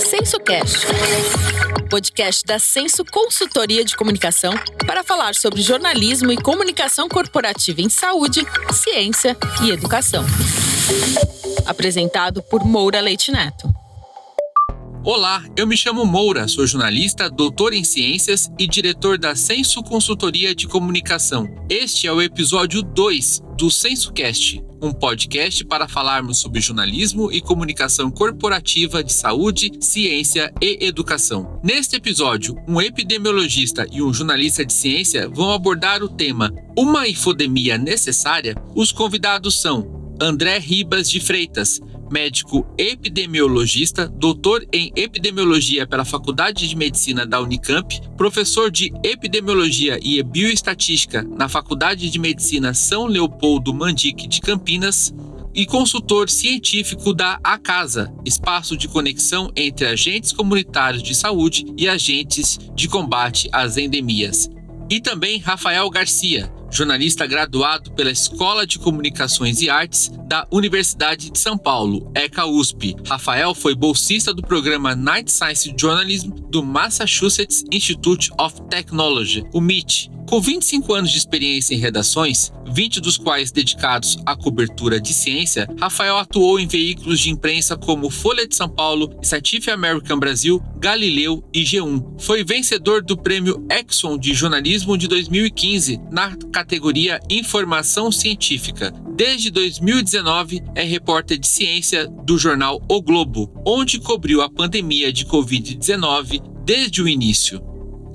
SensoCast, podcast da Senso Consultoria de Comunicação para falar sobre jornalismo e comunicação corporativa em saúde, ciência e educação. Apresentado por Moura Leite Neto. Olá, eu me chamo Moura, sou jornalista, doutor em ciências e diretor da Senso Consultoria de Comunicação. Este é o episódio 2 do SensoCast, um podcast para falarmos sobre jornalismo e comunicação corporativa de saúde, ciência e educação. Neste episódio, um epidemiologista e um jornalista de ciência vão abordar o tema Uma infodemia necessária? Os convidados são André Ribas de Freitas, médico epidemiologista, doutor em epidemiologia pela Faculdade de Medicina da Unicamp, professor de epidemiologia e bioestatística na Faculdade de Medicina São Leopoldo Mandique de Campinas e consultor científico da ACASA, espaço de conexão entre agentes comunitários de saúde e agentes de combate às endemias. E também Rafael Garcia, jornalista graduado pela Escola de Comunicações e Artes da Universidade de São Paulo, ECA USP. Rafael foi bolsista do programa Night Science Journalism do Massachusetts Institute of Technology, o MIT, com 25 anos de experiência em redações, 20 dos quais dedicados à cobertura de ciência, Rafael atuou em veículos de imprensa como Folha de São Paulo, Scientific American Brasil, Galileu e G1. Foi vencedor do prêmio Exxon de jornalismo de 2015 na categoria Informação Científica. Desde 2019 é repórter de ciência do jornal O Globo, onde cobriu a pandemia de Covid-19 desde o início.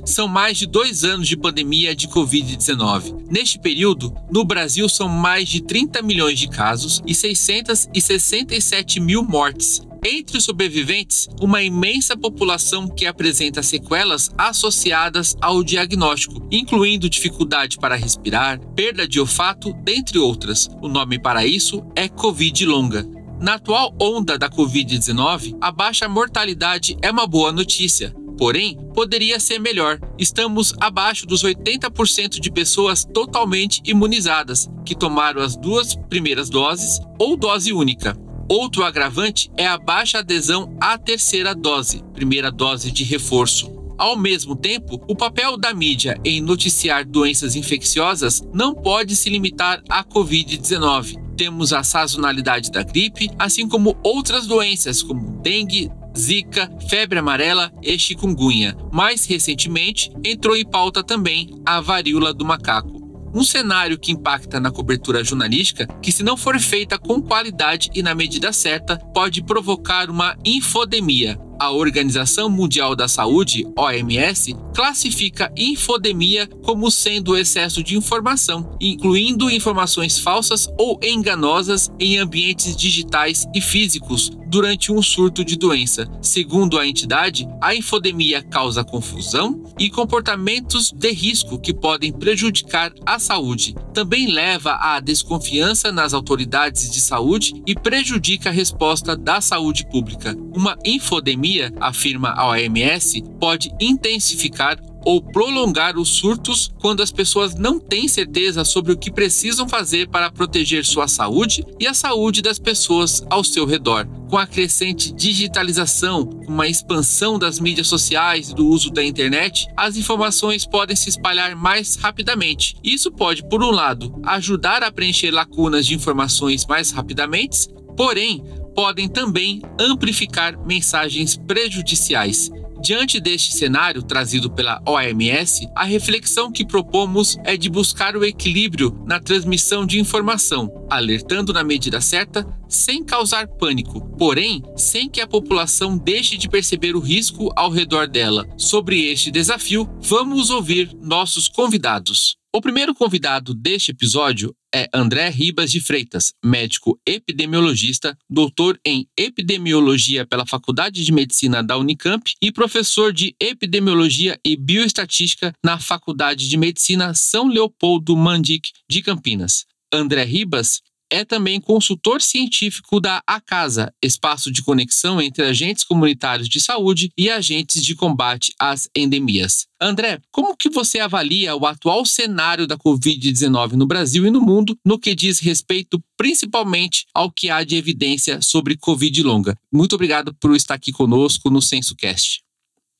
São mais de dois anos de pandemia de Covid-19. Neste período, no Brasil são mais de 30 milhões de casos e 667 mil mortes. Entre os sobreviventes, uma imensa população que apresenta sequelas associadas ao diagnóstico, incluindo dificuldade para respirar, perda de olfato, dentre outras. O nome para isso é Covid longa. Na atual onda da Covid-19, a baixa mortalidade é uma boa notícia. Porém, poderia ser melhor. Estamos abaixo dos 80% de pessoas totalmente imunizadas, que tomaram as duas primeiras doses ou dose única. Outro agravante é a baixa adesão à terceira dose, primeira dose de reforço. Ao mesmo tempo, o papel da mídia em noticiar doenças infecciosas não pode se limitar à Covid-19. Temos a sazonalidade da gripe, assim como outras doenças como dengue, Zika, febre amarela e chikungunya. Mais recentemente, entrou em pauta também a varíola do macaco. Um cenário que impacta na cobertura jornalística, que se não for feita com qualidade e na medida certa, pode provocar uma infodemia, a Organização Mundial da Saúde, OMS, classifica infodemia como sendo o excesso de informação, incluindo informações falsas ou enganosas em ambientes digitais e físicos durante um surto de doença. Segundo a entidade, a infodemia causa confusão e comportamentos de risco que podem prejudicar a saúde. Também leva à desconfiança nas autoridades de saúde e prejudica a resposta da saúde pública. Uma infodemia pandemia, afirma a OMS, pode intensificar ou prolongar os surtos quando as pessoas não têm certeza sobre o que precisam fazer para proteger sua saúde e a saúde das pessoas ao seu redor. Com a crescente digitalização, uma expansão das mídias sociais e do uso da internet, as informações podem se espalhar mais rapidamente. Isso pode, por um lado, ajudar a preencher lacunas de informações mais rapidamente, porém, podem também amplificar mensagens prejudiciais. Diante deste cenário trazido pela OMS, a reflexão que propomos é de buscar o equilíbrio na transmissão de informação, alertando na medida certa, sem causar pânico, porém, sem que a população deixe de perceber o risco ao redor dela. Sobre este desafio, vamos ouvir nossos convidados. O primeiro convidado deste episódio é André Ribas de Freitas, médico epidemiologista, doutor em epidemiologia pela Faculdade de Medicina da Unicamp e professor de epidemiologia e bioestatística na Faculdade de Medicina São Leopoldo Mandic de Campinas. André Ribas é também consultor científico da ACASA, espaço de conexão entre agentes comunitários de saúde e agentes de combate às endemias. André, como que você avalia o atual cenário da Covid-19 no Brasil e no mundo no que diz respeito principalmente ao que há de evidência sobre Covid longa? Muito obrigado por estar aqui conosco no SensoCast.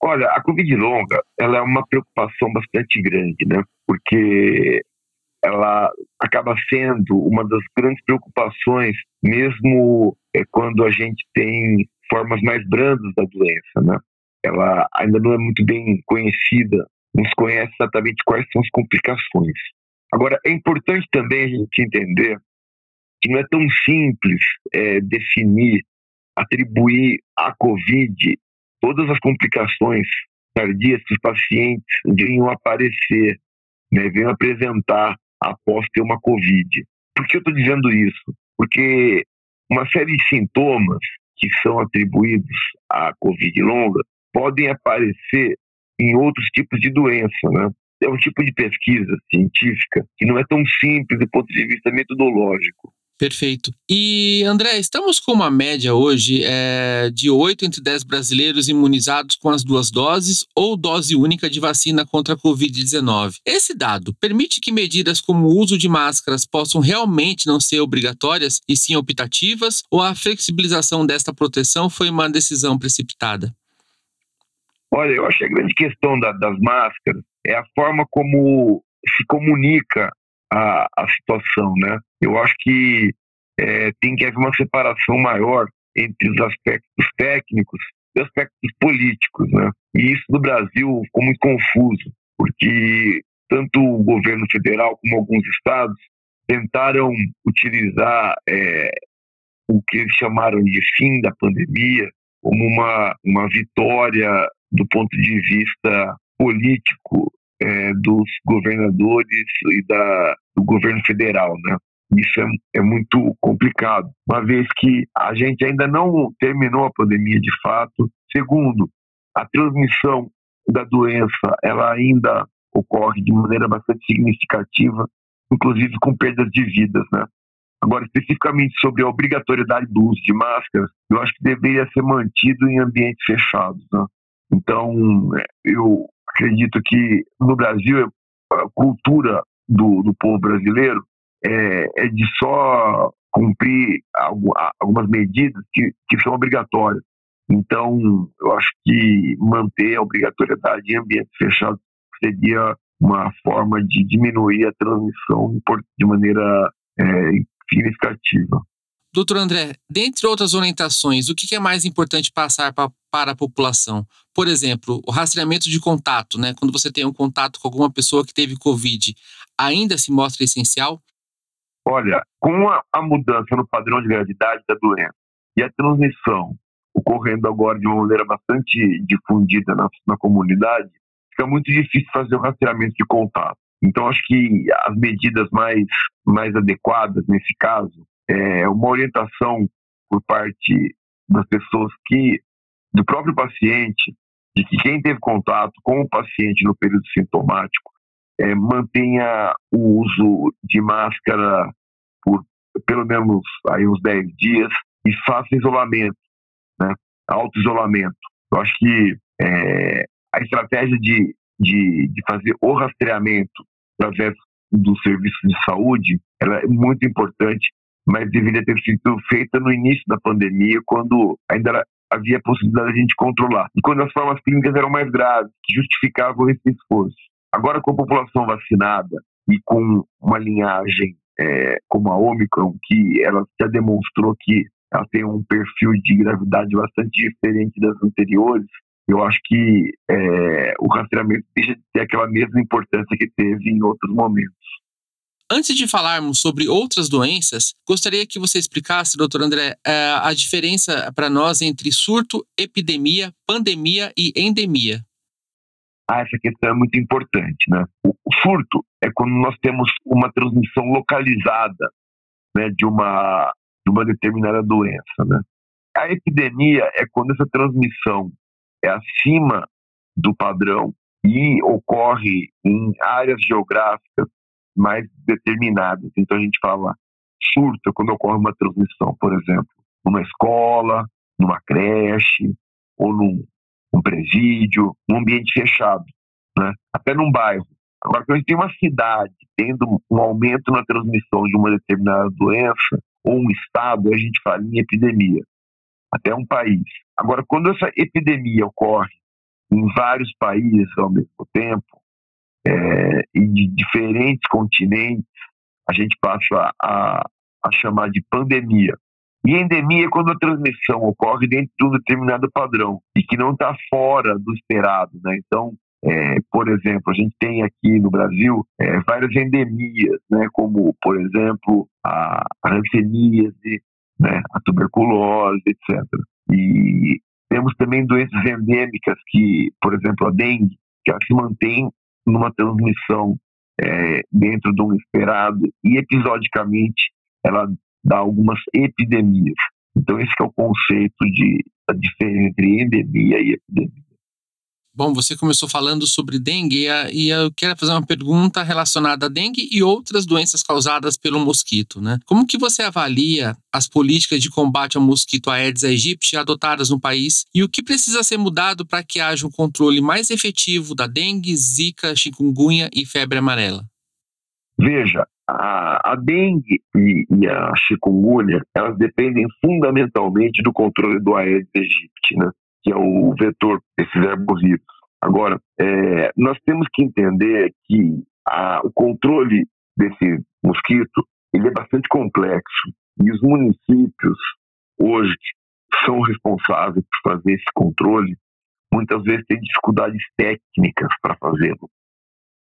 Olha, a Covid longa, ela é uma preocupação bastante grande, né? Porque ela acaba sendo uma das grandes preocupações, mesmo é, quando a gente tem formas mais brandas da doença, né? Ela ainda não é muito bem conhecida, não se conhece exatamente quais são as complicações. Agora, é importante também a gente entender que não é tão simples é, definir, atribuir à Covid todas as complicações tardias que os pacientes venham aparecer, né, venham apresentar após ter uma Covid. Por que eu estou dizendo isso? Porque uma série de sintomas que são atribuídos à Covid longa podem aparecer em outros tipos de doença, né? É um tipo de pesquisa científica que não é tão simples do ponto de vista metodológico. Perfeito. E, André, estamos com uma média hoje é, de 8 entre 10 brasileiros imunizados com as duas doses ou dose única de vacina contra a Covid-19. Esse dado permite que medidas como o uso de máscaras possam realmente não ser obrigatórias e sim optativas, ou a flexibilização desta proteção foi uma decisão precipitada? Olha, eu acho que a grande questão da, das máscaras é a forma como se comunica a, a situação, né? Eu acho que é, tem que haver uma separação maior entre os aspectos técnicos e aspectos políticos, né? E isso no Brasil ficou muito confuso, porque tanto o governo federal como alguns estados tentaram utilizar é, o que eles chamaram de fim da pandemia como uma, uma vitória do ponto de vista político é, dos governadores e da, do governo federal, né? Isso é, é, muito complicado, uma vez que a gente ainda não terminou a pandemia de fato. Segundo, a transmissão da doença ela ainda ocorre de maneira bastante significativa, inclusive com perdas de vidas, né? Agora, especificamente sobre a obrigatoriedade do uso de máscaras, eu acho que deveria ser mantido em ambientes fechados. Né? Então, eu acredito que no Brasil a cultura do, do povo brasileiro é, é, de só cumprir algumas medidas que, que são obrigatórias. Então, eu acho que manter a obrigatoriedade em ambientes fechados seria uma forma de diminuir a transmissão de maneira é, significativa. Doutor André, dentre outras orientações, o que é mais importante passar pra, para a população? Por exemplo, o rastreamento de contato, né? Quando você tem um contato com alguma pessoa que teve Covid, ainda se mostra essencial? Olha, com a, mudança no padrão de gravidade da doença e a transmissão ocorrendo agora de uma maneira bastante difundida na, na comunidade, fica muito difícil fazer o rastreamento de contato. Então, acho que as medidas mais, mais adequadas nesse caso é, uma orientação por parte das pessoas que, do próprio paciente, de que quem teve contato com o paciente no período sintomático é, mantenha o uso de máscara por pelo menos aí uns 10 dias e faça isolamento, né? auto-isolamento. Eu acho que é, a estratégia de, de, de fazer o rastreamento através do serviço de saúde ela é muito importante mas deveria ter sido feita no início da pandemia, quando ainda era, havia possibilidade de a gente controlar. E quando as formas clínicas eram mais graves, justificavam esse esforço. Agora, com a população vacinada e com uma linhagem é, como a Omicron, que ela já demonstrou que ela tem um perfil de gravidade bastante diferente das anteriores, eu acho que é, o rastreamento deixa de ter aquela mesma importância que teve em outros momentos. Antes de falarmos sobre outras doenças, gostaria que você explicasse, doutor André, eh, a diferença para nós entre surto, epidemia, pandemia e endemia. Ah, essa questão é muito importante, né? O surto é quando nós temos uma transmissão localizada, né, de uma de uma determinada doença, né? A epidemia é quando essa transmissão é acima do padrão e ocorre em áreas geográficas mais determinadas. Então a gente fala surta quando ocorre uma transmissão, por exemplo, numa escola, numa creche ou num, num presídio, num ambiente fechado, né? até num bairro. Agora, quando a gente tem uma cidade tendo um aumento na transmissão de uma determinada doença, ou um estado, a gente fala em epidemia, até um país. Agora, quando essa epidemia ocorre em vários países ao mesmo tempo, é, e de diferentes continentes, a gente passa a, a chamar de pandemia. E endemia é quando a transmissão ocorre dentro de um determinado padrão e que não está fora do esperado. Né? Então, é, por exemplo, a gente tem aqui no Brasil é, várias endemias, né? como, por exemplo, a, a hanseníase, né? a tuberculose, etc. E temos também doenças endêmicas que, por exemplo, a dengue, que ela se mantém numa transmissão é, dentro de um esperado e episodicamente ela dá algumas epidemias. Então esse é o conceito de a diferença entre endemia e epidemia. Bom, você começou falando sobre dengue e eu quero fazer uma pergunta relacionada a dengue e outras doenças causadas pelo mosquito, né? Como que você avalia as políticas de combate ao mosquito Aedes aegypti adotadas no país e o que precisa ser mudado para que haja um controle mais efetivo da dengue, zika, chikungunya e febre amarela? Veja, a, a dengue e, e, a chikungunya, elas dependem fundamentalmente do controle do Aedes aegypti, né? Que é o vetor desses herbovírus. Agora, é, nós temos que entender que a, o controle desse mosquito ele é bastante complexo e os municípios hoje são responsáveis por fazer esse controle muitas vezes têm dificuldades técnicas para fazê-lo.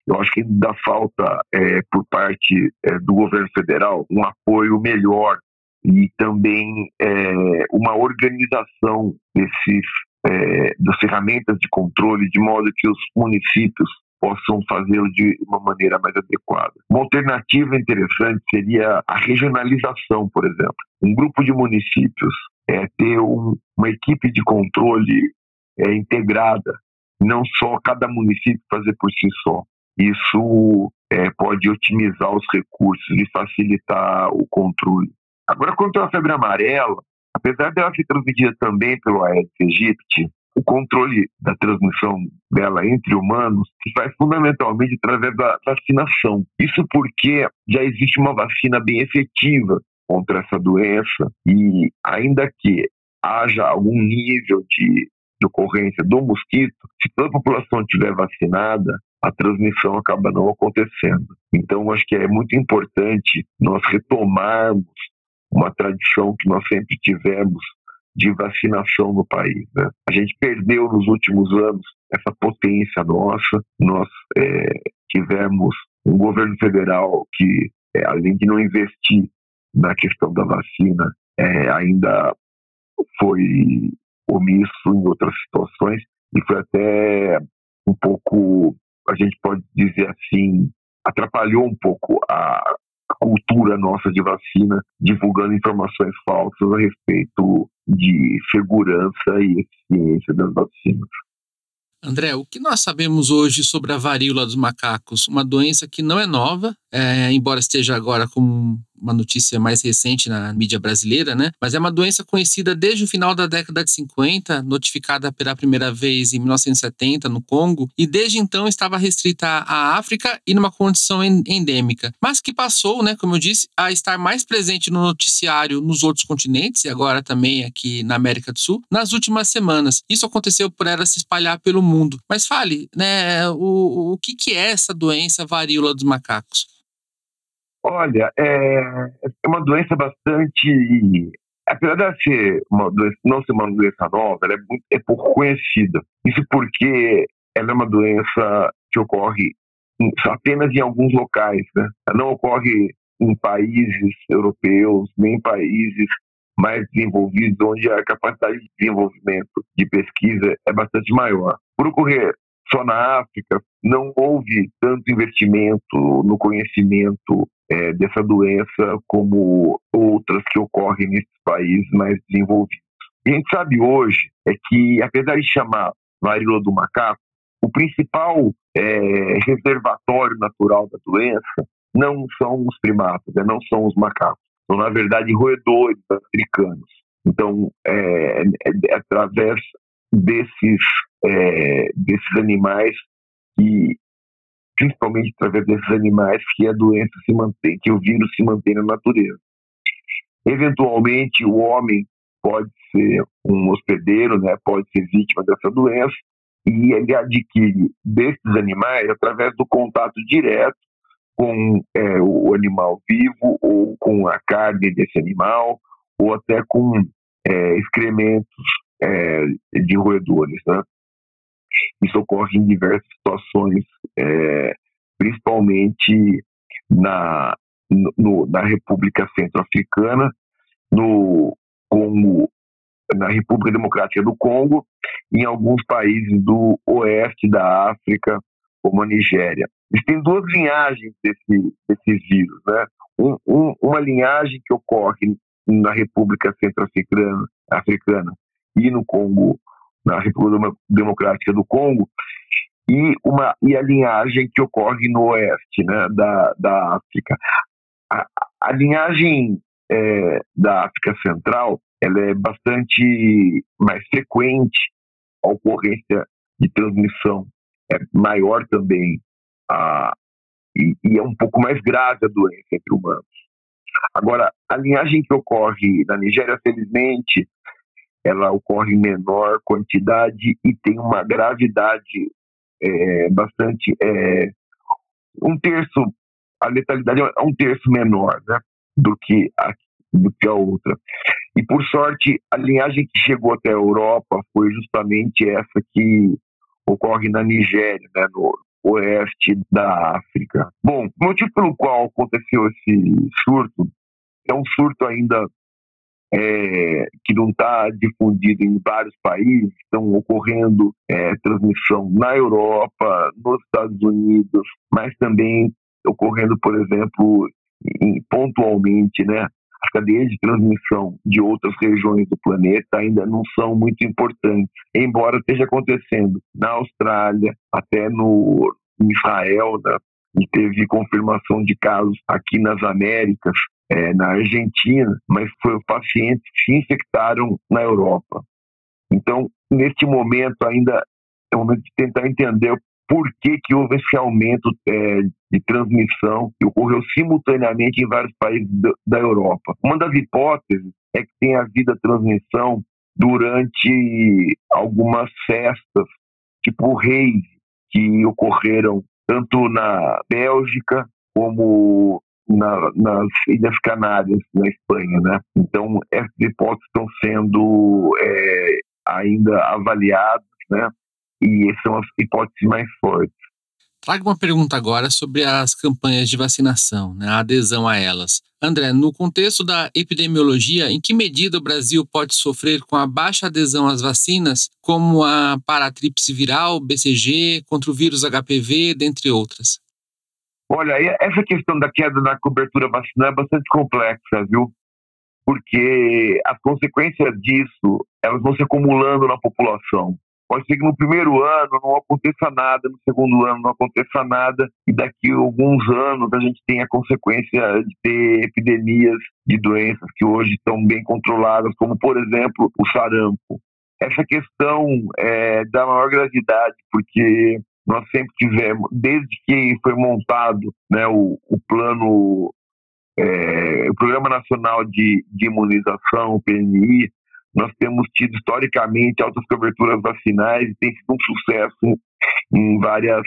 Eu acho que ainda falta, é, por parte é, do governo federal, um apoio melhor e também é, uma organização desses é, das ferramentas de controle de modo que os municípios possam fazê-lo de uma maneira mais adequada. Uma alternativa interessante seria a regionalização, por exemplo. Um grupo de municípios é, ter um, uma equipe de controle é, integrada, não só cada município fazer por si só. Isso é, pode otimizar os recursos e facilitar o controle. Agora, quanto à febre amarela, apesar dela ser transmitida também pelo Aedes aegypti, o controle da transmissão dela entre humanos se faz fundamentalmente através da vacinação. Isso porque já existe uma vacina bem efetiva contra essa doença e ainda que haja algum nível de, de ocorrência do mosquito, se toda a população estiver vacinada, a transmissão acaba não acontecendo. Então, acho que é muito importante nós retomarmos uma tradição que nós sempre tivemos de vacinação no país. Né? A gente perdeu nos últimos anos essa potência nossa, nós é, tivemos um governo federal que, é, além de não investir na questão da vacina, é, ainda foi omisso em outras situações e foi até um pouco, a gente pode dizer assim, atrapalhou um pouco a, cultura nossa de vacina, divulgando informações falsas a respeito de segurança e eficiência das vacinas. André, o que nós sabemos hoje sobre a varíola dos macacos? Uma doença que não é nova, é, embora esteja agora como uma notícia mais recente na mídia brasileira, né? Mas é uma doença conhecida desde o final da década de 50, notificada pela primeira vez em 1970 no Congo, e desde então estava restrita à África e numa condição endêmica, mas que passou, né, como eu disse, a estar mais presente no noticiário nos outros continentes e agora também aqui na América do Sul nas últimas semanas. Isso aconteceu por ela se espalhar pelo mundo. Mas fale, né, o, o que, que é essa doença varíola dos macacos? Olha, é, é uma doença bastante. Apesar de ser uma doença, não ser uma doença nova, ela é, é pouco conhecida. Isso porque ela é uma doença que ocorre apenas em alguns locais, né? Ela não ocorre em países europeus, nem em países mais desenvolvidos, onde a capacidade de desenvolvimento de pesquisa é bastante maior. Por ocorrer só na África, não houve tanto investimento no conhecimento é, dessa doença como outras que ocorrem nesses países mais desenvolvidos. E a gente sabe hoje é que, apesar de chamar varíola do macaco, o principal é, reservatório natural da doença não são os primatas, né, não são os macacos. são na verdade roedores africanos. Então, é, é, é através desses, é, desses animais que principalmente através desses animais que a doença se mantém, que o vírus se mantém na natureza. Eventualmente, o homem pode ser um hospedeiro, né, pode ser vítima dessa doença, e ele adquire desses animais através do contato direto com é, o animal vivo, ou com a carne desse animal, ou até com é, excrementos é, de roedores. Né? Isso ocorre em diversas situações, é, principalmente na, no, na República Centro-Africana, no Congo, na República Democrática do Congo, em alguns países do oeste da África, como a Nigéria. Existem duas linhagens desse, desses vírus, né? Um, um, uma linhagem que ocorre na República Centro-Africana Africana e no Congo na República Democrática do Congo, e, uma, e a linhagem que ocorre no oeste né, da, da África. A, a linhagem é, da África Central ela é bastante mais frequente, a ocorrência de transmissão é maior também, a, e, e, é um pouco mais grave a doença entre humanos. Agora, a linhagem que ocorre na Nigéria, felizmente, ela ocorre em menor quantidade e tem uma gravidade é, bastante. É, um terço, a letalidade é um terço menor né, do, que a, do que a outra. E por sorte, a linhagem que chegou até a Europa foi justamente essa que ocorre na Nigéria, né, no oeste da África. Bom, o motivo pelo qual aconteceu esse surto é um surto ainda é, que não está difundido em vários países, estão ocorrendo é, transmissão na Europa, nos Estados Unidos, mas também ocorrendo, por exemplo, em, pontualmente, né? As cadeias de transmissão de outras regiões do planeta ainda não são muito importantes, embora esteja acontecendo na Austrália, até no em Israel, né? e teve confirmação de casos aqui nas Américas, é, na Argentina, mas foram pacientes que se infectaram na Europa. Então, neste momento ainda é o momento de tentar entender por que, que houve esse aumento é, de transmissão que ocorreu simultaneamente em vários países da Europa. Uma das hipóteses é que tenha havido a transmissão durante algumas festas, tipo reis, que ocorreram tanto na Bélgica como na, nas Ilhas Canárias, na Espanha, né? Então, essas hipóteses estão sendo é, ainda avaliadas, né? E são as hipóteses mais fortes. Traga uma pergunta agora sobre as campanhas de vacinação, né, a adesão a elas. André, no contexto da epidemiologia, em que medida o Brasil pode sofrer com a baixa adesão às vacinas, como a paratripse viral, BCG, contra o vírus HPV, dentre outras? Olha, essa questão da queda na cobertura vacinal é bastante complexa, viu? Porque as consequências disso, elas vão se acumulando na população. Pode ser que no primeiro ano não aconteça nada, no segundo ano não aconteça nada, e daqui a alguns anos a gente tem a consequência de ter epidemias de doenças que hoje estão bem controladas, como, por exemplo, o sarampo. Essa questão é da maior gravidade, porque nós sempre tivemos, desde que foi montado né, o, o plano, é, o Programa Nacional de, de Imunização, o PNI, nós temos tido historicamente altas coberturas vacinais e tem sido um sucesso em várias,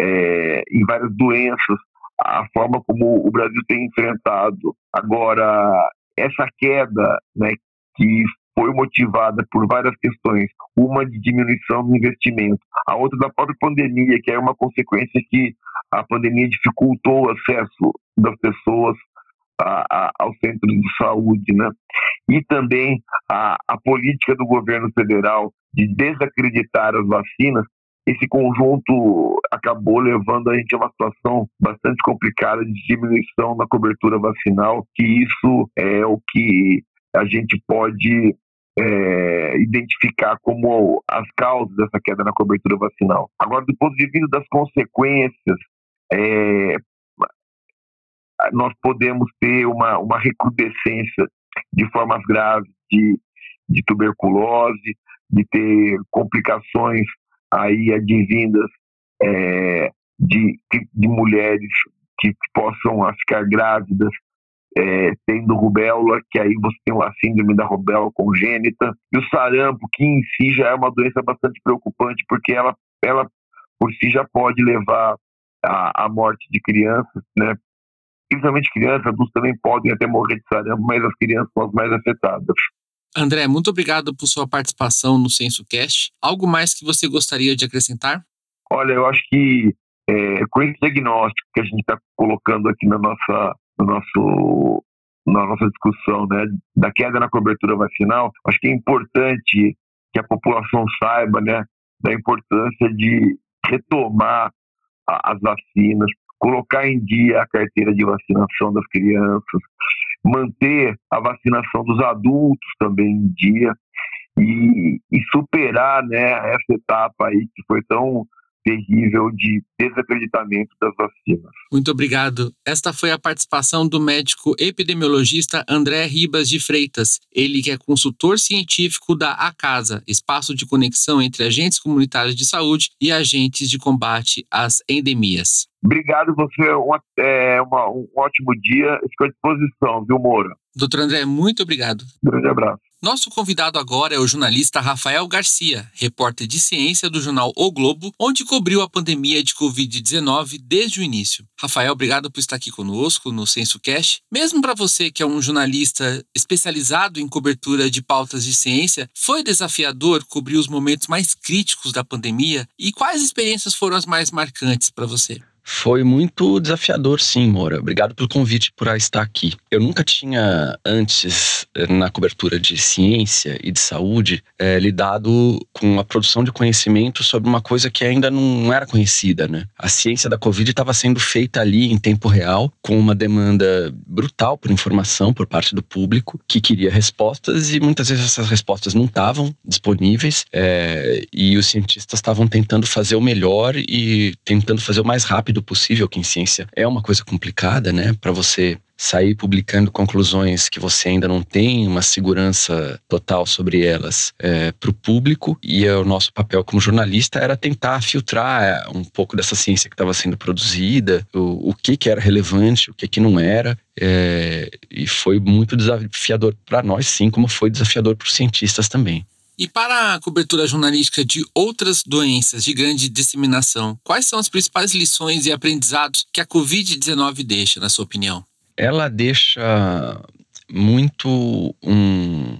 é, em várias doenças, a forma como o Brasil tem enfrentado. Agora, essa queda né, que foi motivada por várias questões. Uma de diminuição do investimento, a outra da própria pandemia, que é uma consequência que a pandemia dificultou o acesso das pessoas a, a, aos centros de saúde, né? E também a, a política do governo federal de desacreditar as vacinas, esse conjunto acabou levando a gente a uma situação bastante complicada de diminuição na cobertura vacinal, que isso é o que a gente pode é, identificar como as causas dessa queda na cobertura vacinal. Agora, do ponto de vista das consequências, é, nós podemos ter uma, uma recrudescência de formas graves de, de tuberculose, de ter complicações aí advindas é, de, de mulheres que possam ficar grávidas é, tendo rubéola, que aí você tem a síndrome da rubéola congênita, e o sarampo, que em si já é uma doença bastante preocupante, porque ela, ela por si já pode levar à, à morte de crianças, né? Principalmente crianças, adultos também podem até morrer de sarampo, mas as crianças são as mais afetadas. André, muito obrigado por sua participação no CensoCast. Algo mais que você gostaria de acrescentar? Olha, eu acho que é, com esse diagnóstico que a gente está colocando aqui na nossa, no nosso, na nossa discussão né, da queda na cobertura vacinal, acho que é importante que a população saiba né, da importância de retomar a, as vacinas, colocar em dia a carteira de vacinação das crianças, manter a vacinação dos adultos também em dia e, e superar né, essa etapa aí que foi tão terrível de desacreditamento das vacinas. Muito obrigado. Esta foi a participação do médico epidemiologista André Ribas de Freitas, ele que é consultor científico da ACASA, espaço de conexão entre agentes comunitários de saúde e agentes de combate às endemias. Obrigado, você um, é, uma, um ótimo dia. Estou à disposição, viu, Moura? Doutor André, muito obrigado. Grande abraço. Nosso convidado agora é o jornalista Rafael Garcia, repórter de ciência do jornal O Globo, onde cobriu a pandemia de Covid-19 desde o início. Rafael, obrigado por estar aqui conosco no CensoCast. Mesmo para você que é um jornalista especializado em cobertura de pautas de ciência, foi desafiador cobrir os momentos mais críticos da pandemia? E quais experiências foram as mais marcantes para você? Foi muito desafiador, sim, Moura. Obrigado pelo convite por estar aqui. Eu nunca tinha antes, eh, na cobertura de ciência e de saúde, é, lidado com a produção de conhecimento sobre uma coisa que ainda não era conhecida, né? A ciência da Covid estava sendo feita ali em tempo real, com uma demanda brutal por informação por parte do público, que queria respostas e muitas vezes essas respostas não estavam disponíveis é, e os cientistas estavam tentando fazer o melhor e tentando fazer o mais rápido rápido possível, que em ciência é uma coisa complicada, né? Para você sair publicando conclusões que você ainda não tem uma segurança total sobre elas é, para o público e o nosso papel como jornalista era tentar filtrar é, um pouco dessa ciência que estava sendo produzida, o, o que que era relevante, o que que não era é, e foi muito desafiador para nós sim, como foi desafiador para os cientistas também. E para a cobertura jornalística de outras doenças de grande disseminação, quais são as principais lições e aprendizados que a Covid-19 deixa, na sua opinião? Ela deixa muito um,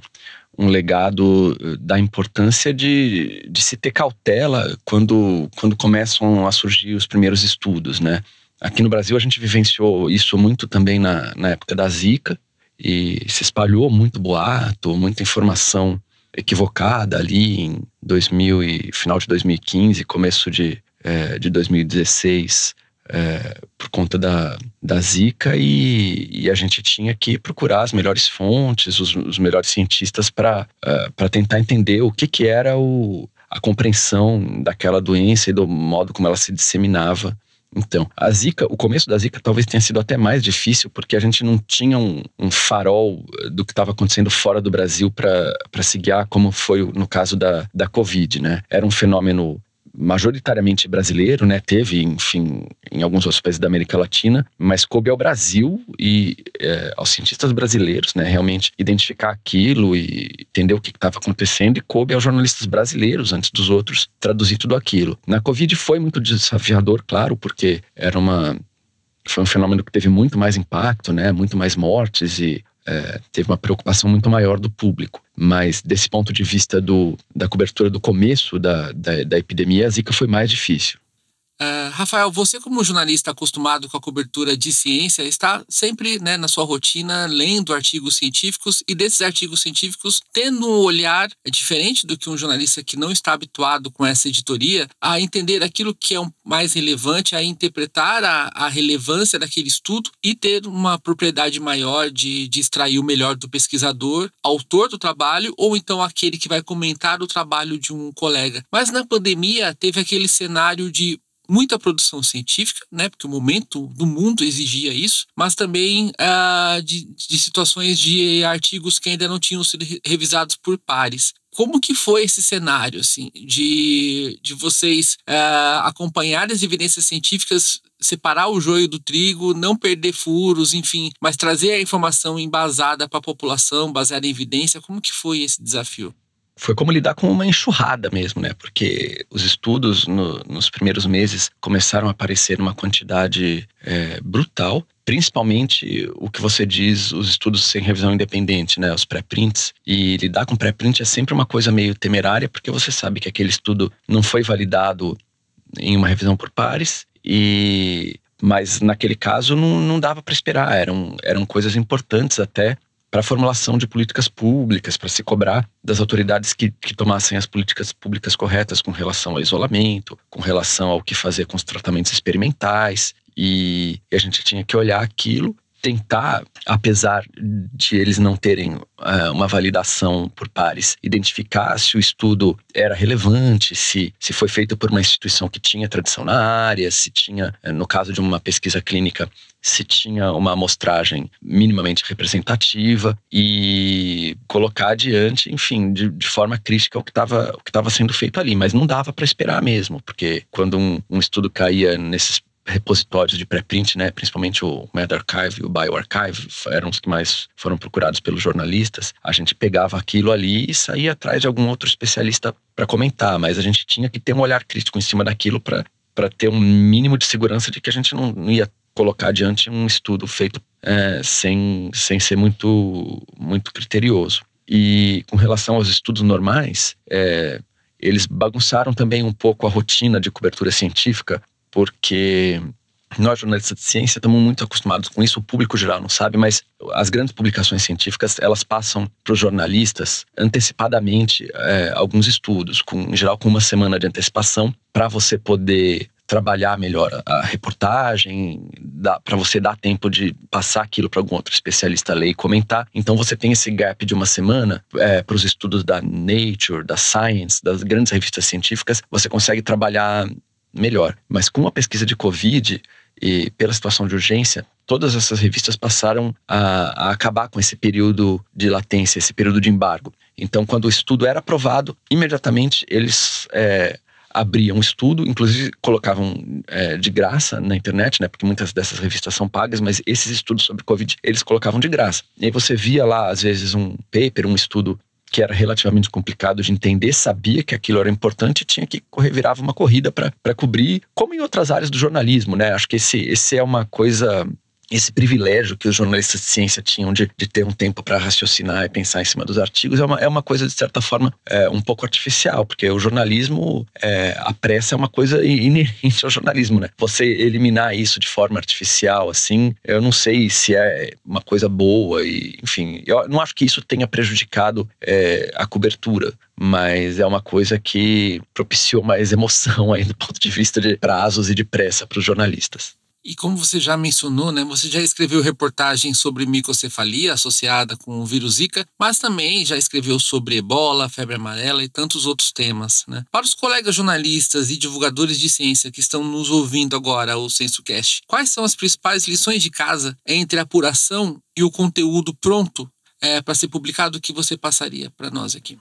um legado da importância de, de se ter cautela quando, quando começam a surgir os primeiros estudos, né? Aqui no Brasil a gente vivenciou isso muito também na, na época da Zika e se espalhou muito boato, muita informação equivocada ali em 2000 e final de 2015, começo de, é, de 2016, é, por conta da, da Zika e, e, a gente tinha que procurar as melhores fontes, os, os melhores cientistas para uh, tentar entender o que, que era o, a compreensão daquela doença e do modo como ela se disseminava então, a Zika, o começo da Zika talvez tenha sido até mais difícil, porque a gente não tinha um, um farol do que estava acontecendo fora do Brasil para se guiar, como foi no caso da, da Covid, né? Era um fenômeno majoritariamente brasileiro, né? Teve, enfim, em alguns outros países da América Latina, mas coube ao Brasil e é, aos cientistas brasileiros, né? Realmente identificar aquilo e entender o que estava acontecendo e coube aos jornalistas brasileiros, antes dos outros, traduzir tudo aquilo. Na Covid foi muito desafiador, claro, porque era uma foi um fenômeno que teve muito mais impacto, né? Muito mais mortes e é, teve uma preocupação muito maior do público. Mas desse ponto de vista do, da cobertura do começo da, da, da epidemia, a Zika foi mais difícil. Uh, Rafael, você como jornalista acostumado com a cobertura de ciência, está sempre né, na sua rotina lendo artigos científicos e desses artigos científicos tendo um olhar diferente do que um jornalista que não está habituado com essa editoria a entender aquilo que é mais relevante, a interpretar a, a relevância daquele estudo e ter uma propriedade maior de, de extrair o melhor do pesquisador, autor do trabalho ou então aquele que vai comentar o trabalho de um colega. Mas na pandemia teve aquele cenário de muita produção científica, né, porque o momento do mundo exigia isso, mas também ah, de, de situações de artigos que ainda não tinham sido revisados por pares. Como que foi esse cenário, assim, de, de vocês uh, acompanharem as evidências científicas, separar o joio do trigo, não perder furos, enfim, mas trazer a informação embasada para a população, baseada em evidência? Como que foi esse desafio? Foi como lidar com uma enxurrada mesmo, né? Porque os estudos no, nos primeiros meses começaram a aparecer uma quantidade é, brutal, principalmente o que você diz, os estudos sem revisão independente, né? Os pré-prints. E lidar com pré-print é sempre uma coisa meio temerária, porque você sabe que aquele estudo não foi validado em uma revisão por pares e mas naquele caso não, não dava para esperar, eram, eram coisas importantes até para a formulação de políticas públicas, para se cobrar das autoridades que, que tomassem as políticas públicas corretas com relação ao isolamento, com relação ao que fazer com os tratamentos experimentais. E, e a gente tinha que olhar aquilo tentar, apesar de eles não terem uh, uma validação por pares, identificar se o estudo era relevante, se, se foi feito por uma instituição que tinha tradição na área, se tinha, eh, no caso de uma pesquisa clínica, se tinha uma amostragem minimamente representativa e colocar adiante, enfim, de, de forma crítica o que estava sendo feito ali. Mas não dava para esperar mesmo, porque quando um, um estudo caía nesses repositórios de pré-print, né, principalmente o medRxiv e o bioRxiv, eram os que mais foram procurados pelos jornalistas. A gente pegava aquilo ali e saía atrás de algum outro especialista para comentar, mas a gente tinha que ter um olhar crítico em cima daquilo para ter um mínimo de segurança de que a gente não, não ia colocar adiante um estudo feito é, sem, sem ser muito, muito criterioso. E com relação aos estudos normais, é, eles bagunçaram também um pouco a rotina de cobertura científica, porque nós, jornalistas de ciência, estamos muito acostumados com isso, o público geral não sabe, mas as grandes publicações científicas, elas passam para os jornalistas antecipadamente é, alguns estudos, com, em geral com uma semana de antecipação, para você poder trabalhar melhor a reportagem, para você dar tempo de passar aquilo para algum outro especialista ler e comentar. Então você tem esse gap de uma semana é, para os estudos da Nature, da Science, das grandes revistas científicas, você consegue trabalhar melhor. Mas com a pesquisa de Covid e pela situação de urgência, todas essas revistas passaram a, a, acabar com esse período de latência, esse período de embargo. Então, quando o estudo era aprovado, imediatamente eles é, abriam o estudo, inclusive colocavam é, de graça na internet, né? Porque muitas dessas revistas são pagas, mas esses estudos sobre Covid eles colocavam de graça. E aí você via lá, às vezes, um paper, um estudo que era relativamente complicado de entender, sabia que aquilo era importante tinha que correr, virava uma corrida para cobrir, como em outras áreas do jornalismo, né? Acho que esse, esse é uma coisa esse privilégio que os jornalistas de ciência tinham de, de ter um tempo para raciocinar e pensar em cima dos artigos é uma, é uma coisa, de certa forma, é, um pouco artificial, porque o jornalismo, é, a pressa é uma coisa inerente ao jornalismo, né? Você eliminar isso de forma artificial, assim, eu não sei se é uma coisa boa, e, enfim, eu não acho que isso tenha prejudicado é, a cobertura, mas é uma coisa que propiciou mais emoção aí do ponto de vista de prazos e de pressa para os jornalistas. E como você já mencionou, né, você já escreveu reportagem sobre microcefalia associada com o vírus Zika, mas também já escreveu sobre ebola, febre amarela e tantos outros temas. Né? Para os colegas jornalistas e divulgadores de ciência que estão nos ouvindo agora, o SensoCast, quais são as principais lições de casa entre a apuração e o conteúdo pronto é, para ser publicado que você passaria para nós aqui?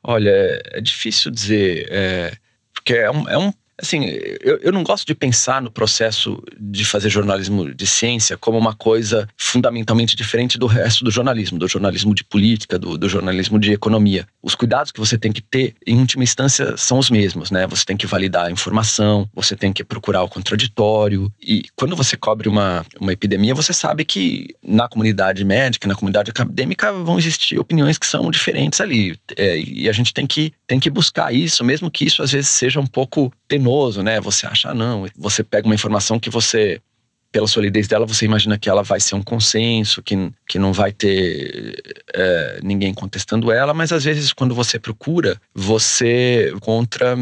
Olha, é difícil dizer, é, porque é um, é um Assim, eu, eu não gosto de pensar no processo de fazer jornalismo de ciência como uma coisa fundamentalmente diferente do resto do jornalismo, do jornalismo de política, do, do jornalismo de economia. Os cuidados que você tem que ter, em última instância, são os mesmos, né? Você tem que validar a informação, você tem que procurar o contraditório. E quando você cobre uma, uma epidemia, você sabe que na comunidade médica, na comunidade acadêmica, vão existir opiniões que são diferentes ali. É, e a gente tem que, tem que buscar isso, mesmo que isso às vezes seja um pouco né? Você acha, ah, não, você pega uma informação que você, pela solidez dela, você imagina que ela vai ser um consenso, que, que não vai ter é, ninguém contestando ela, mas às vezes quando você procura, você encontra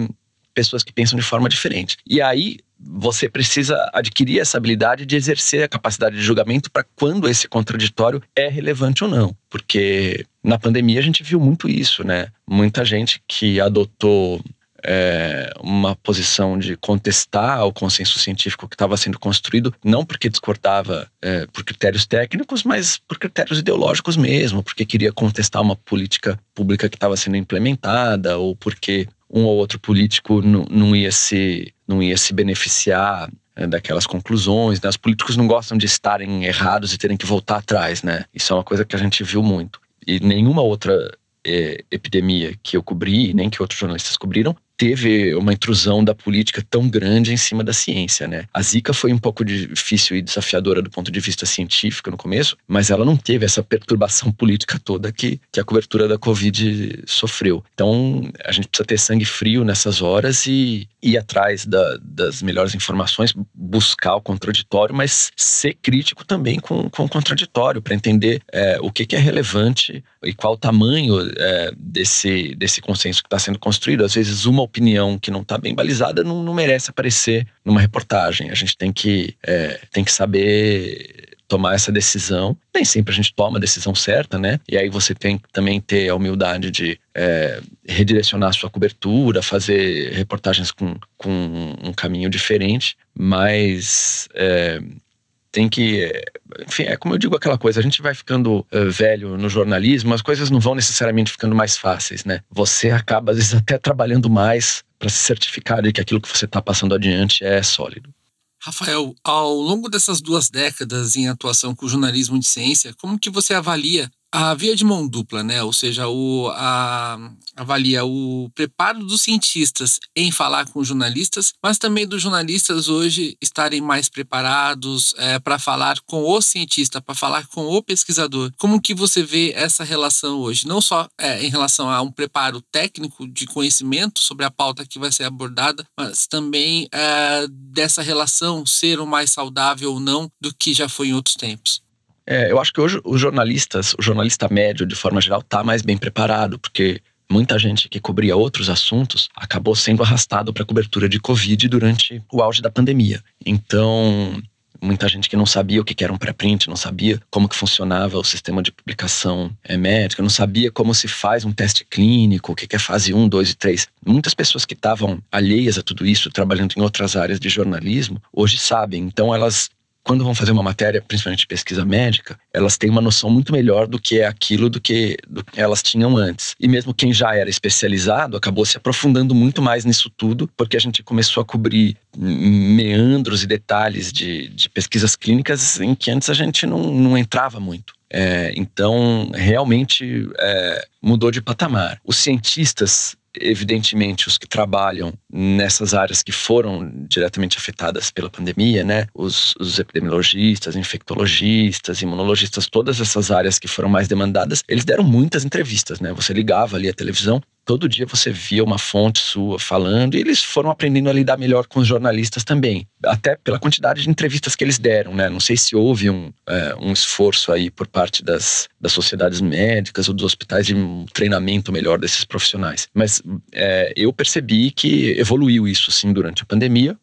pessoas que pensam de forma diferente. E aí você precisa adquirir essa habilidade de exercer a capacidade de julgamento para quando esse contraditório é relevante ou não. Porque na pandemia a gente viu muito isso, né? Muita gente que adotou é, uma posição de contestar o consenso científico que estava sendo construído, não porque discordava é, por critérios técnicos, mas por critérios ideológicos mesmo, porque queria contestar uma política pública que estava sendo implementada ou porque um ou outro político não ia se não ia se beneficiar é, daquelas conclusões. Né? Os políticos não gostam de estarem errados e terem que voltar atrás, né? Isso é uma coisa que a gente viu muito. E nenhuma outra é, epidemia que eu cobri, nem que outros jornalistas cobriram, teve uma intrusão da política tão grande em cima da ciência, né? A Zika foi um pouco difícil e desafiadora do ponto de vista científico no começo, mas ela não teve essa perturbação política toda que, que a cobertura da Covid sofreu. Então, a gente precisa ter sangue frio nessas horas e ir atrás da, das melhores informações, buscar o contraditório, mas ser crítico também com, com o contraditório, para entender é, o que, que, é relevante e qual o tamanho é, desse, desse consenso que está sendo construído. Às vezes, uma opinião que não está bem balizada não, não, merece aparecer numa reportagem. A gente tem que, é, tem que saber tomar essa decisão. Nem sempre a gente toma a decisão certa, né? E aí você tem que também ter a humildade de é, redirecionar a sua cobertura, fazer reportagens com, com um caminho diferente, mas é, tem que. Enfim, é como eu digo aquela coisa, a gente vai ficando uh, velho no jornalismo, as coisas não vão necessariamente ficando mais fáceis, né? Você acaba, às vezes, até trabalhando mais para se certificar de que aquilo que você está passando adiante é sólido. Rafael, ao longo dessas duas décadas em atuação com o jornalismo de ciência, como que você avalia a via de mão dupla, né? Ou seja, o, a, avalia o preparo dos cientistas em falar com jornalistas, mas também dos jornalistas hoje estarem mais preparados é, para falar com o cientista, para falar com o pesquisador. Como que você vê essa relação hoje? Não só é, em relação a um preparo técnico de conhecimento sobre a pauta que vai ser abordada, mas também é, dessa relação ser o mais saudável ou não do que já foi em outros tempos. É, eu acho que hoje os jornalistas, o jornalista médio, de forma geral, está mais bem preparado, porque muita gente que cobria outros assuntos acabou sendo arrastado para a cobertura de Covid durante o auge da pandemia. Então, muita gente que não sabia o que era um pré-print, não sabia como que funcionava o sistema de publicação é, médica, não sabia como se faz um teste clínico, o que é fase 1, 2 e 3. Muitas pessoas que estavam alheias a tudo isso, trabalhando em outras áreas de jornalismo, hoje sabem. Então elas quando vão fazer uma matéria, principalmente pesquisa médica, elas têm uma noção muito melhor do que é aquilo do que, do que elas tinham antes. E mesmo quem já era especializado acabou se aprofundando muito mais nisso tudo, porque a gente começou a cobrir meandros e detalhes de, de pesquisas clínicas em que antes a gente não, não entrava muito. É, então, realmente é, mudou de patamar. Os cientistas evidentemente os que trabalham nessas áreas que foram diretamente afetadas pela pandemia, né? Os, os, epidemiologistas, infectologistas, imunologistas, todas essas áreas que foram mais demandadas, eles deram muitas entrevistas, né? Você ligava ali a televisão, todo dia você via uma fonte sua falando, e eles foram aprendendo a lidar melhor com os jornalistas também, até pela quantidade de entrevistas que eles deram, né? Não sei se houve um, é, um esforço aí por parte das, das sociedades médicas ou dos hospitais de um treinamento melhor desses profissionais, mas é, eu percebi que evoluiu isso sim durante a pandemia.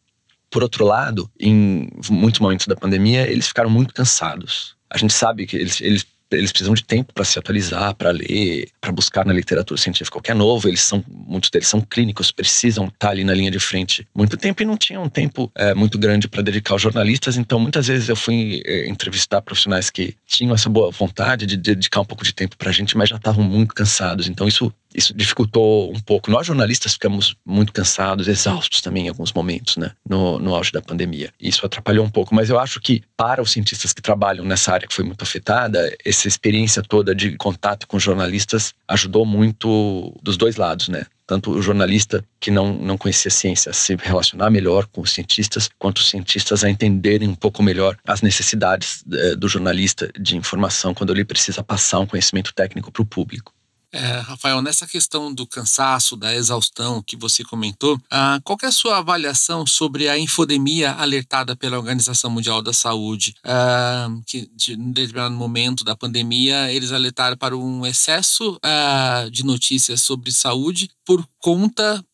Por outro lado, em muitos momentos da pandemia, eles ficaram muito cansados. A gente sabe que eles, eles eles precisam de tempo para se atualizar, para ler, para buscar na literatura científica o que é novo. Eles são, muitos deles são clínicos, precisam estar tá ali na linha de frente muito tempo e não tinham um tempo é, muito grande para dedicar aos jornalistas. Então, muitas vezes eu fui é, entrevistar profissionais que tinham essa boa vontade de dedicar um pouco de tempo para a gente, mas já estavam muito cansados. Então, isso isso dificultou um pouco. Nós jornalistas ficamos muito cansados, exaustos também em alguns momentos, né, no, no auge da pandemia. Isso atrapalhou um pouco, mas eu acho que para os cientistas que trabalham nessa área que foi muito afetada, essa experiência toda de contato com jornalistas ajudou muito dos dois lados, né? tanto o jornalista que não, não conhecia a ciência a se relacionar melhor com os cientistas, quanto os cientistas a entenderem um pouco melhor as necessidades eh, do jornalista de informação quando ele precisa passar um conhecimento técnico para o público. É, Rafael, nessa questão do cansaço, da exaustão que você comentou, ah, qual é a sua avaliação sobre a infodemia alertada pela Organização Mundial da Saúde? Ah, que de, em determinado momento da pandemia, eles alertaram para um excesso ah, de notícias sobre saúde por conta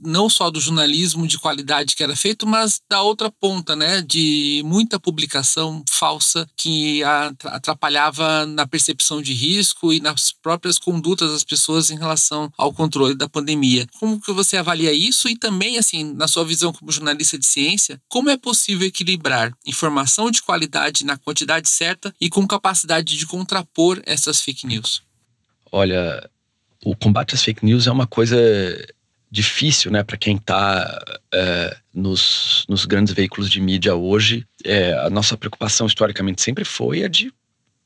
não só do jornalismo de qualidade que era feito, mas da outra ponta, né, de muita publicação falsa que atrapalhava na percepção de risco e nas próprias condutas das pessoas em relação ao controle da pandemia. Como que você avalia isso e também, assim, na sua visão como jornalista de ciência, como é possível equilibrar informação de qualidade na quantidade certa e com capacidade de contrapor essas fake news? Olha, o combate às fake news é uma coisa difícil, né, para quem está é, nos, nos grandes veículos de mídia hoje. É, a nossa preocupação historicamente sempre foi a de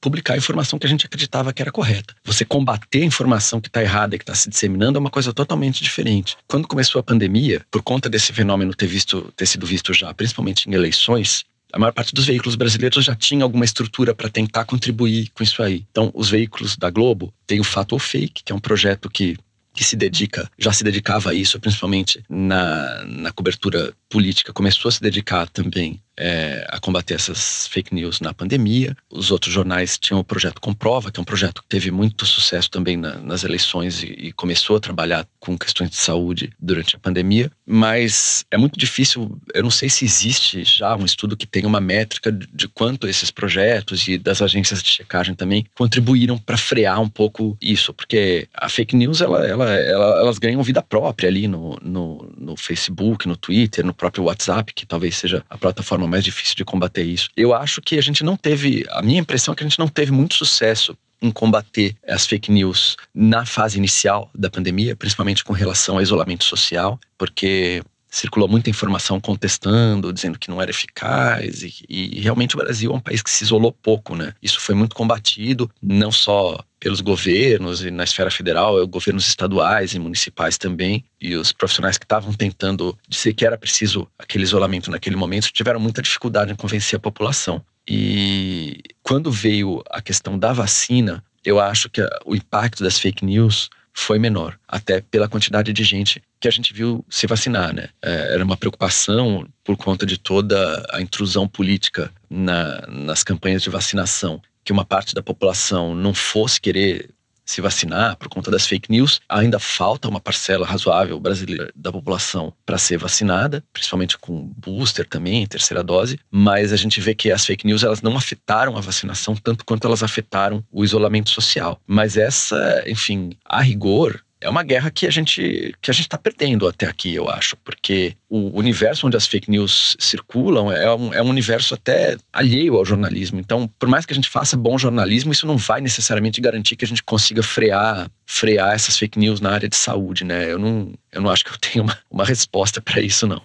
publicar a informação que a gente acreditava que era correta. Você combater a informação que está errada e que está se disseminando é uma coisa totalmente diferente. Quando começou a pandemia, por conta desse fenômeno ter, visto, ter sido visto já, principalmente em eleições, a maior parte dos veículos brasileiros já tinha alguma estrutura para tentar contribuir com isso aí. Então, os veículos da Globo têm o Fato ou Fake, que é um projeto que que se dedica, já se dedicava a isso, principalmente na, na cobertura política, começou a se dedicar também é, a combater essas fake news na pandemia. Os outros jornais tinham o projeto Comprova, que é um projeto que teve muito sucesso também na, nas eleições e, e, começou a trabalhar com questões de saúde durante a pandemia. Mas é muito difícil, eu não sei se existe já um estudo que tenha uma métrica de, de quanto esses projetos e das agências de checagem também contribuíram para frear um pouco isso, porque a fake news ela, ela, ela, elas ganham vida própria ali no, no, no Facebook, no Twitter, no próprio WhatsApp, que talvez seja a plataforma mais difícil de combater isso. Eu acho que a gente não teve, a minha impressão é que a gente não teve muito sucesso em combater as fake news na fase inicial da pandemia, principalmente com relação ao isolamento social, porque circulou muita informação contestando, dizendo que não era eficaz e, e, realmente o Brasil é um país que se isolou pouco, né? Isso foi muito combatido, não só pelos governos e na esfera federal, governos estaduais e municipais também, e os profissionais que estavam tentando dizer que era preciso aquele isolamento naquele momento tiveram muita dificuldade em convencer a população. E quando veio a questão da vacina, eu acho que o impacto das fake news foi menor, até pela quantidade de gente que a gente viu se vacinar, né? É, era uma preocupação por conta de toda a intrusão política na, nas campanhas de vacinação, que uma parte da população não fosse querer se vacinar por conta das fake news. Ainda falta uma parcela razoável brasileira da população para ser vacinada, principalmente com booster também, terceira dose. Mas a gente vê que as fake news elas não afetaram a vacinação tanto quanto elas afetaram o isolamento social. Mas essa, enfim, a rigor, é uma guerra que a gente que a gente está perdendo até aqui, eu acho, porque o universo onde as fake news circulam é um, é um universo até alheio ao jornalismo. Então, por mais que a gente faça bom jornalismo, isso não vai necessariamente garantir que a gente consiga frear frear essas fake news na área de saúde, né? Eu não, eu não acho que eu tenho uma, uma resposta para isso, não.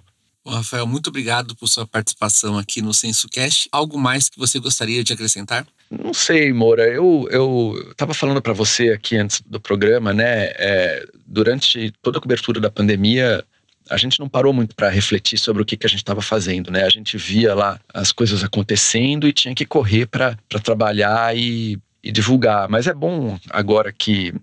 Rafael, muito obrigado por sua participação aqui no SensoCast. Algo mais que você gostaria de acrescentar? Não sei, Moura. Eu eu estava falando para você aqui antes do programa, né? É, durante toda a cobertura da pandemia, a gente não parou muito para refletir sobre o que, que a gente estava fazendo, né? A gente via lá as coisas acontecendo e tinha que correr para trabalhar e, e divulgar. Mas é bom agora que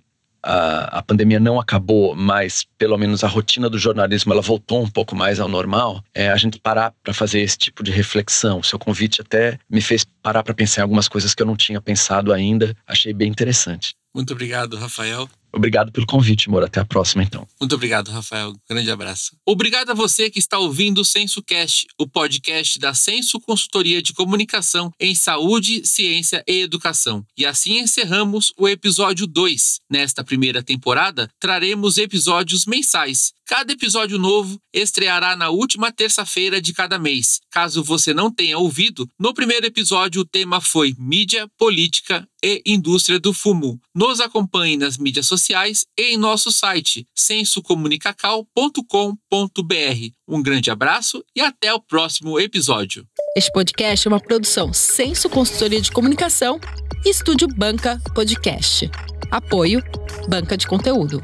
a, a pandemia não acabou, mas pelo menos a rotina do jornalismo ela voltou um pouco mais ao normal, é a gente parar para fazer esse tipo de reflexão. O seu convite até me fez parar para pensar em algumas coisas que eu não tinha pensado ainda. Achei bem interessante. Muito obrigado, Rafael. Obrigado pelo convite, amor. Até a próxima, então. Muito obrigado, Rafael. Grande abraço. Obrigado a você que está ouvindo o SensoCast, o podcast da Senso Consultoria de Comunicação em Saúde, Ciência e Educação. E assim encerramos o episódio 2. Nesta primeira temporada, traremos episódios mensais. Cada episódio novo estreará na última terça-feira de cada mês. Caso você não tenha ouvido, no primeiro episódio o tema foi mídia, política e indústria do fumo. Nos acompanhe nas mídias sociais e em nosso site sensocomunicacal.com.br. Um grande abraço e até o próximo episódio. Este podcast é uma produção Senso Consultoria de Comunicação e Estúdio Banca Podcast. Apoio Banca de Conteúdo.